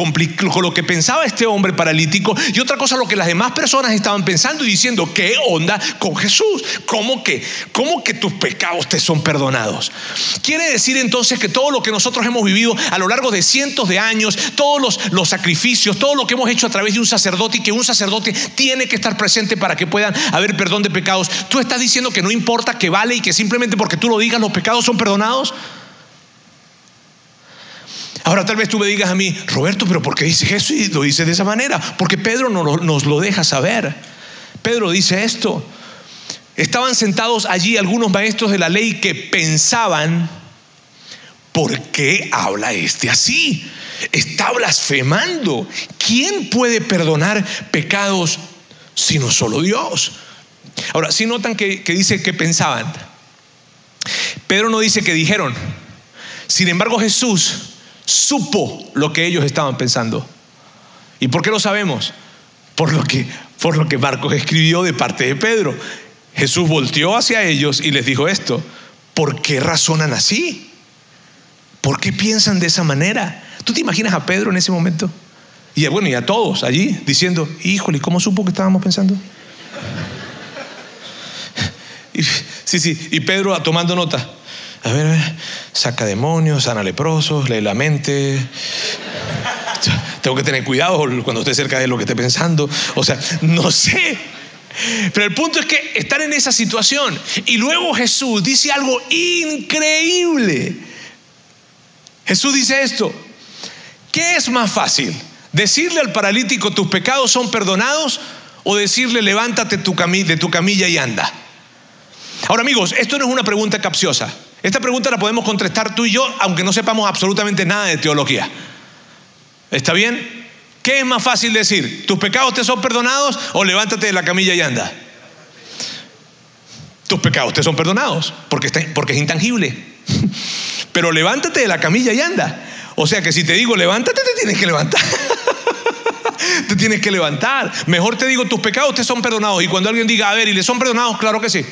lo que pensaba este hombre paralítico y otra cosa lo que las demás personas estaban pensando y diciendo, ¿qué onda con Jesús? ¿Cómo que, cómo que tus pecados te son perdonados? Quiere decir entonces que todo lo que nosotros hemos vivido a lo largo de cientos de años, todos los, los sacrificios, todo lo que hemos hecho a través de un sacerdote y que un sacerdote tiene que estar presente para que puedan haber perdón de pecados. Tú estás diciendo que no importa, que vale y que simplemente porque tú lo digas los pecados son perdonados. Ahora tal vez tú me digas a mí, Roberto, pero ¿por qué dice eso y lo dice de esa manera? Porque Pedro nos lo deja saber. Pedro dice esto. Estaban sentados allí algunos maestros de la ley que pensaban, ¿por qué habla este así? Está blasfemando. ¿Quién puede perdonar pecados sino solo Dios? Ahora, si notan que, que dice que pensaban. Pedro no dice que dijeron. Sin embargo, Jesús supo lo que ellos estaban pensando. ¿Y por qué lo sabemos? Por lo que, por lo que Marcos escribió de parte de Pedro. Jesús volteó hacia ellos y les dijo esto. ¿Por qué razonan así? ¿Por qué piensan de esa manera? ¿Tú te imaginas a Pedro en ese momento? Y bueno, y a todos allí diciendo, híjole, ¿cómo supo que estábamos pensando? sí, sí, y Pedro tomando nota. A ver, saca demonios, sana leprosos, lee la mente. Tengo que tener cuidado cuando esté cerca de lo que esté pensando. O sea, no sé. Pero el punto es que están en esa situación. Y luego Jesús dice algo increíble. Jesús dice esto. ¿Qué es más fácil? ¿Decirle al paralítico tus pecados son perdonados o decirle levántate de tu camilla y anda? Ahora amigos, esto no es una pregunta capciosa. Esta pregunta la podemos contestar tú y yo, aunque no sepamos absolutamente nada de teología. ¿Está bien? ¿Qué es más fácil decir? ¿Tus pecados te son perdonados o levántate de la camilla y anda? Tus pecados te son perdonados porque, es intangible. Pero levántate de la camilla y anda. O sea que si te digo levántate, te tienes que levantar. te tienes que levantar. Mejor te digo, tus pecados te son perdonados. Y cuando alguien diga, a ver, ¿y le son perdonados? Claro que sí.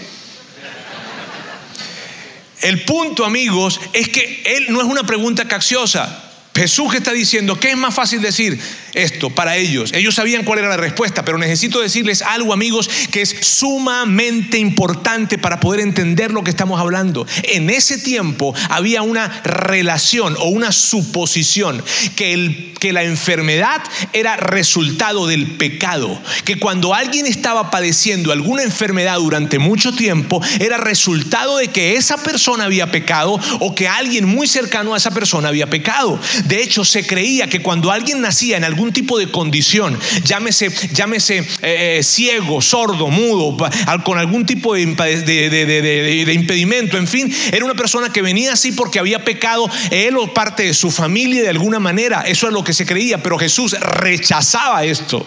El punto, amigos, es que él no es una pregunta cacciosa. Jesús está diciendo, ¿qué es más fácil decir? Esto para ellos. Ellos sabían cuál era la respuesta, pero necesito decirles algo, amigos, que es sumamente importante para poder entender lo que estamos hablando. En ese tiempo había una relación o una suposición que, el, que la enfermedad era resultado del pecado, que cuando alguien estaba padeciendo alguna enfermedad durante mucho tiempo, era resultado de que esa persona había pecado o que alguien muy cercano a esa persona había pecado. De hecho, se creía que cuando alguien nacía en algún tipo de condición, llámese, llámese eh, eh, ciego, sordo, mudo, con algún tipo de, de, impedimento, en fin, era una persona que venía así porque había pecado él o parte de su familia de alguna manera. Eso es lo que se creía, pero Jesús rechazaba esto.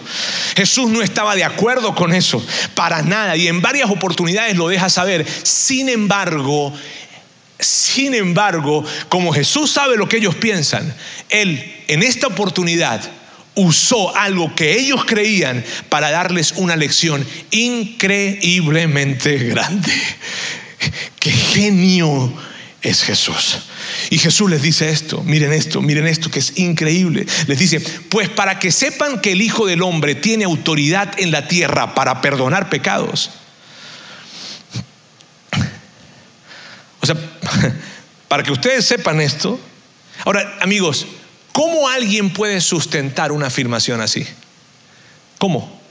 Jesús no estaba de acuerdo con eso, para nada, y en varias oportunidades lo deja saber. Sin embargo, sin embargo, como Jesús sabe lo que ellos piensan, Él en esta oportunidad usó algo que ellos creían para darles una lección increíblemente grande. Qué genio es Jesús. Y Jesús les dice esto, miren esto, miren esto que es increíble. Les dice, pues para que sepan que el Hijo del Hombre tiene autoridad en la tierra para perdonar pecados O sea, para que ustedes sepan esto. Ahora, amigos, ¿cómo alguien puede sustentar una afirmación así? ¿Cómo?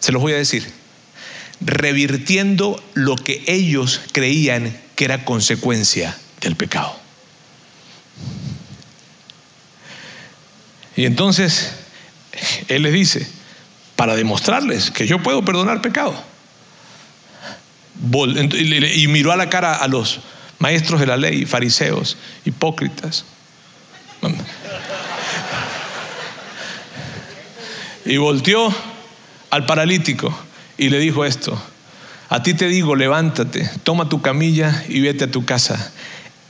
Se los voy a decir. Revirtiendo lo que ellos creían que era consecuencia del pecado. Y entonces, Él les dice, para demostrarles que yo puedo perdonar pecado y miró a la cara a los maestros de la ley, fariseos, hipócritas. Y volteó al paralítico y le dijo esto, a ti te digo, levántate, toma tu camilla y vete a tu casa.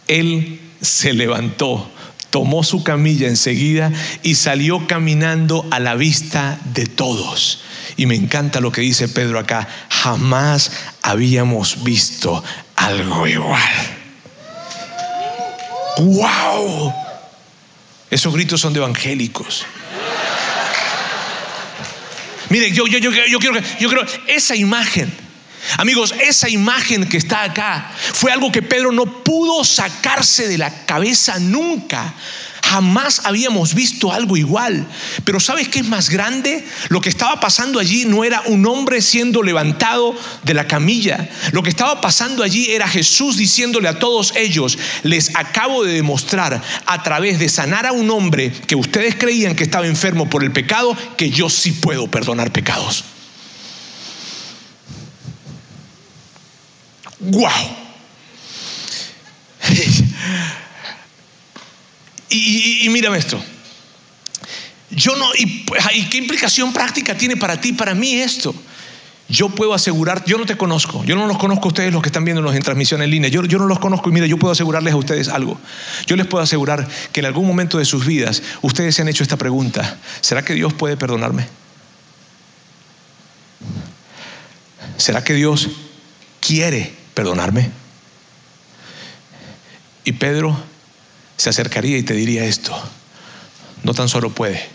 Él se levantó, tomó su camilla enseguida y salió caminando a la vista de todos. Y me encanta lo que dice Pedro acá, jamás habíamos visto algo igual. ¡Wow! Esos gritos son de evangélicos. Mire, yo, yo, yo, quiero, yo creo, esa imagen, amigos, esa imagen que está acá fue algo que Pedro no pudo sacarse de la cabeza nunca. Jamás habíamos visto algo igual. Pero ¿sabes qué es más grande? Lo que estaba pasando allí no era un hombre siendo levantado de la camilla. Lo que estaba pasando allí era Jesús diciéndole a todos ellos, les acabo de demostrar a través de sanar a un hombre que ustedes creían que estaba enfermo por el pecado, que yo sí puedo perdonar pecados. ¡Wow! Y, mírame esto. Yo no, y, qué implicación práctica tiene para ti, para mí esto? Yo puedo asegurar, yo no te conozco, yo no los conozco a ustedes los que están viéndonos en transmisión en línea, yo, yo no los conozco y mira, yo puedo asegurarles a ustedes algo. Yo les puedo asegurar que en algún momento de sus vidas ustedes se han hecho esta pregunta, ¿será que Dios puede perdonarme? ¿Será que Dios quiere perdonarme? Y Pedro se acercaría y te diría esto. No tan solo puede,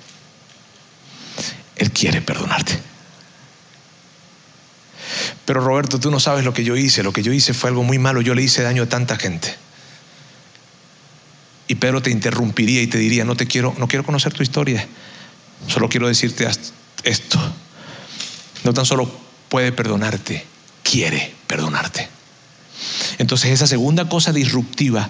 Él quiere perdonarte. Pero Roberto, tú no sabes lo que yo hice. Lo que yo hice fue algo muy malo. Yo le hice daño a tanta gente. Y Pedro te interrumpiría y te diría, no te quiero, no quiero conocer tu historia. Solo quiero decirte esto. No tan solo puede perdonarte, quiere perdonarte. Entonces esa segunda cosa disruptiva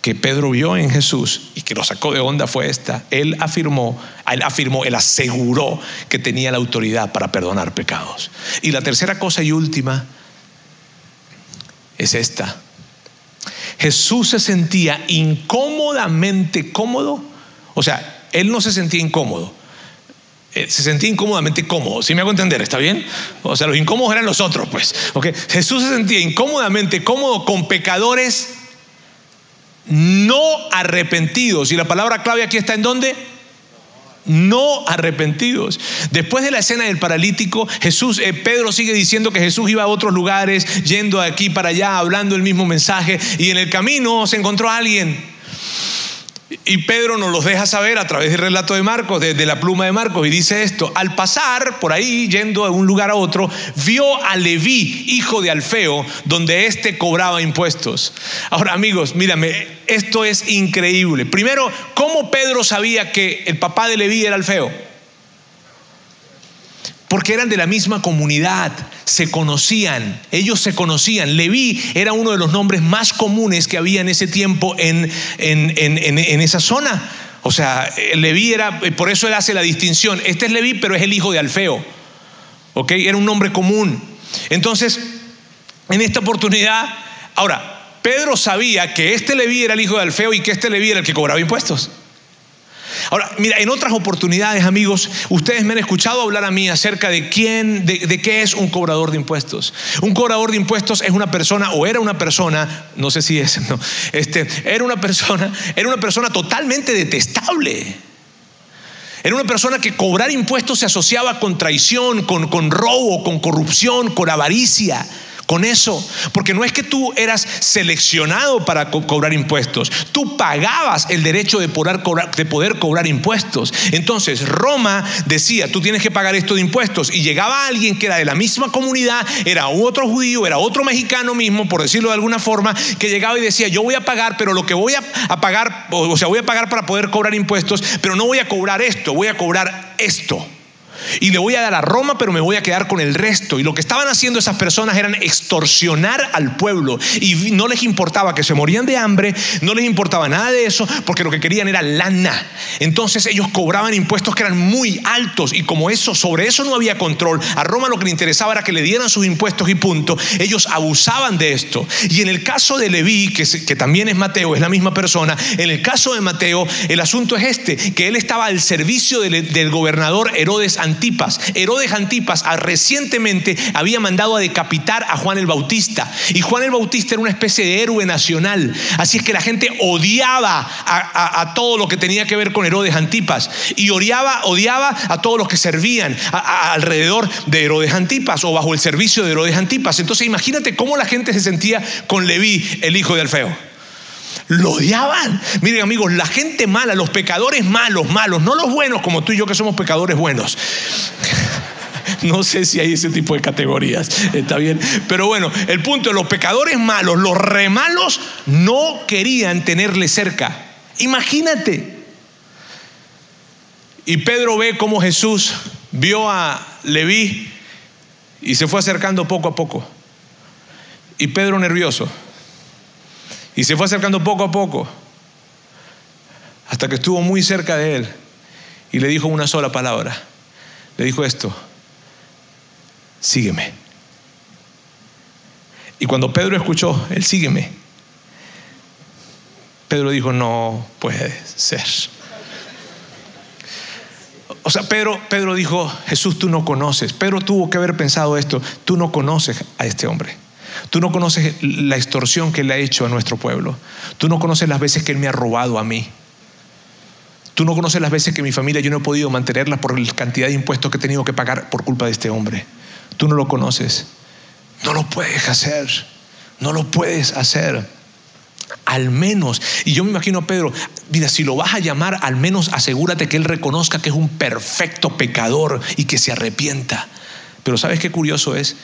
que Pedro vio en Jesús y que lo sacó de onda fue esta. Él afirmó, él afirmó, él aseguró que tenía la autoridad para perdonar pecados. Y la tercera cosa y última es esta. Jesús se sentía incómodamente cómodo. O sea, él no se sentía incómodo. Eh, se sentía incómodamente cómodo. Si me hago entender, ¿está bien? O sea, los incómodos eran los otros, pues. Okay. Jesús se sentía incómodamente cómodo con pecadores no arrepentidos. Y la palabra clave aquí está en dónde? No arrepentidos. Después de la escena del paralítico, Jesús, eh, Pedro sigue diciendo que Jesús iba a otros lugares, yendo de aquí para allá, hablando el mismo mensaje, y en el camino se encontró a alguien. Y Pedro nos los deja saber a través del relato de Marcos, de, la pluma de Marcos, y dice esto, al pasar por ahí, yendo de un lugar a otro, vio a Leví, hijo de Alfeo, donde éste cobraba impuestos. Ahora amigos, mírame, esto es increíble. Primero, ¿cómo Pedro sabía que el papá de Leví era Alfeo? Porque eran de la misma comunidad, se conocían, ellos se conocían. Leví era uno de los nombres más comunes que había en ese tiempo en, en, esa zona. O sea, Leví era, por eso él hace la distinción. Este es Leví, pero es el hijo de Alfeo. ¿Ok? Era un nombre común. Entonces, en esta oportunidad, ahora, Pedro sabía que este Leví era el hijo de Alfeo y que este Leví era el que cobraba impuestos. Ahora, mira, en otras oportunidades, amigos, ustedes me han escuchado hablar a mí acerca de quién, de, qué es un cobrador de impuestos. Un cobrador de impuestos es una persona, o era una persona, no sé si es, no, este, era una persona, era una persona totalmente detestable. Era una persona que cobrar impuestos se asociaba con traición, con, con robo, con corrupción, con avaricia con eso, porque no es que tú eras seleccionado para cobrar impuestos, tú pagabas el derecho de poder, cobrar, impuestos. Entonces Roma decía, tú tienes que pagar esto de impuestos, y llegaba alguien que era de la misma comunidad, era otro judío, era otro mexicano mismo, por decirlo de alguna forma, que llegaba y decía, yo voy a pagar, pero lo que voy a, a pagar, o sea, voy a pagar para poder cobrar impuestos, pero no voy a cobrar esto, voy a cobrar esto. Y le voy a dar a Roma, pero me voy a quedar con el resto. Y lo que estaban haciendo esas personas eran extorsionar al pueblo. Y no les importaba que se morían de hambre, no les importaba nada de eso, porque lo que querían era lana. Entonces ellos cobraban impuestos que eran muy altos. Y como eso, sobre eso no había control, a Roma lo que le interesaba era que le dieran sus impuestos y punto. Ellos abusaban de esto. Y en el caso de Leví, que, que también es Mateo, es la misma persona, en el caso de Mateo, el asunto es este, que él estaba al servicio del, del gobernador Herodes Antipas. Herodes Antipas ah, recientemente había mandado a decapitar a Juan el Bautista. Y Juan el Bautista era una especie de héroe nacional. Así es que la gente odiaba a, todo lo que tenía que ver con Herodes Antipas. Y odiaba, odiaba a todos los que servían alrededor de Herodes Antipas o bajo el servicio de Herodes Antipas. Entonces imagínate cómo la gente se sentía con Leví, el hijo de Alfeo. Lo odiaban. Miren amigos, la gente mala, los pecadores malos, malos, no los buenos como tú y yo que somos pecadores buenos. No sé si hay ese tipo de categorías, está bien. Pero bueno, el punto es, los pecadores malos, los remalos, no querían tenerle cerca. Imagínate. Y Pedro ve cómo Jesús vio a Leví y se fue acercando poco a poco. Y Pedro nervioso. Y se fue acercando poco a poco, hasta que estuvo muy cerca de él y le dijo una sola palabra. Le dijo esto, sígueme. Y cuando Pedro escuchó, él sígueme, Pedro dijo, no puede ser. O sea, Pedro, Pedro dijo, Jesús, tú no conoces. Pedro tuvo que haber pensado esto, tú no conoces a este hombre. Tú no conoces la extorsión que le ha hecho a nuestro pueblo. Tú no conoces las veces que Él me ha robado a mí. Tú no conoces las veces que mi familia yo no he podido mantenerla por la cantidad de impuestos que he tenido que pagar por culpa de este hombre. Tú no lo conoces. No lo puedes hacer. No lo puedes hacer. Al menos, y yo me imagino a Pedro, mira, si lo vas a llamar, al menos asegúrate que él reconozca que es un perfecto pecador y que se arrepienta. Pero ¿sabes qué curioso es?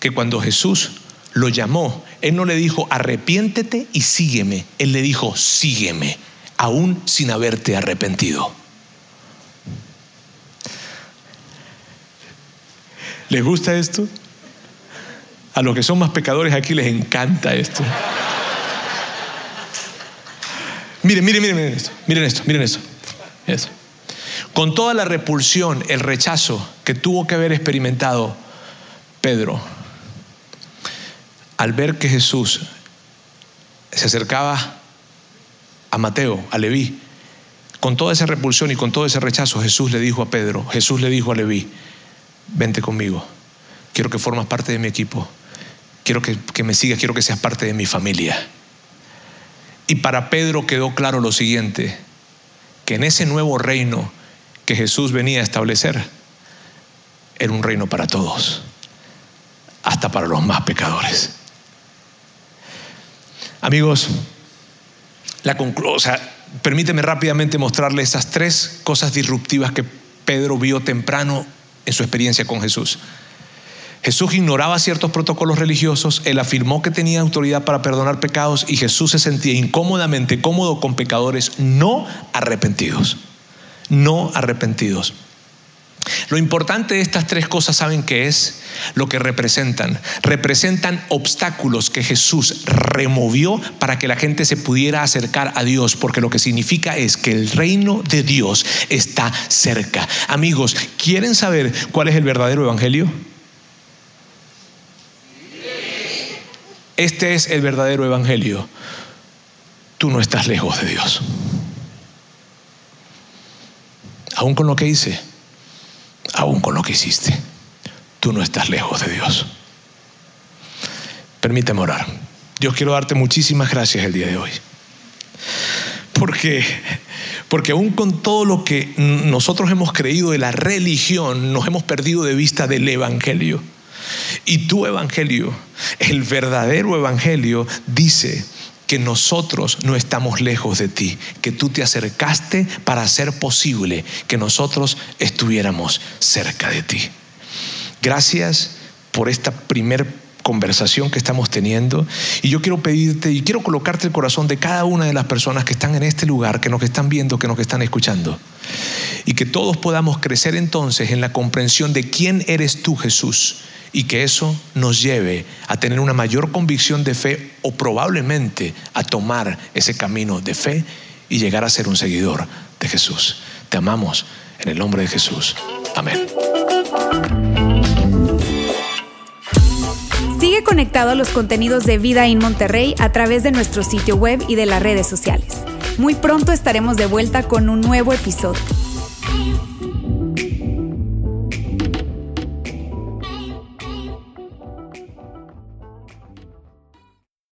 Que cuando Jesús lo llamó, Él no le dijo, arrepiéntete y sígueme. Él le dijo, sígueme, aún sin haberte arrepentido. ¿Les gusta esto? A los que son más pecadores aquí les encanta esto. Miren, miren, miren, miren esto, miren esto, miren esto. Eso. Con toda la repulsión, el rechazo que tuvo que haber experimentado Pedro, al ver que Jesús se acercaba a Mateo, a Leví, con toda esa repulsión y con todo ese rechazo, Jesús le dijo a Pedro, Jesús le dijo a Leví, vente conmigo, quiero que formas parte de mi equipo, quiero que, que me sigas, quiero que seas parte de mi familia. Y para Pedro quedó claro lo siguiente, que en ese nuevo reino que Jesús venía a establecer, era un reino para todos, hasta para los más pecadores. Amigos, la permíteme rápidamente mostrarle esas tres cosas disruptivas que Pedro vio temprano en su experiencia con Jesús. Jesús ignoraba ciertos protocolos religiosos, él afirmó que tenía autoridad para perdonar pecados y Jesús se sentía incómodamente cómodo con pecadores no arrepentidos, no arrepentidos. Lo importante de estas tres cosas, ¿saben qué es? Lo que representan. Representan obstáculos que Jesús removió para que la gente se pudiera acercar a Dios, porque lo que significa es que el reino de Dios está cerca. Amigos, ¿quieren saber cuál es el verdadero evangelio? Este es el verdadero evangelio. Tú no estás lejos de Dios. Aún con lo que hice aún con lo que hiciste, tú no estás lejos de Dios. Permíteme orar. Dios quiero darte muchísimas gracias el día de hoy. Porque, porque aún con todo lo que nosotros hemos creído de la religión, nos hemos perdido de vista del Evangelio. Y tu Evangelio, el verdadero Evangelio, dice que nosotros no estamos lejos de ti, que tú te acercaste para hacer posible que nosotros estuviéramos cerca de ti. Gracias por esta primer conversación que estamos teniendo y yo quiero pedirte y quiero colocarte el corazón de cada una de las personas que están en este lugar, que nos están viendo, que nos están escuchando y que todos podamos crecer entonces en la comprensión de quién eres tú Jesús y que eso nos lleve a tener una mayor convicción de fe o probablemente a tomar ese camino de fe y llegar a ser un seguidor de Jesús. Te amamos en el nombre de Jesús. Amén. Sigue conectado a los contenidos de Vida en Monterrey a través de nuestro sitio web y de las redes sociales. Muy pronto estaremos de vuelta con un nuevo episodio.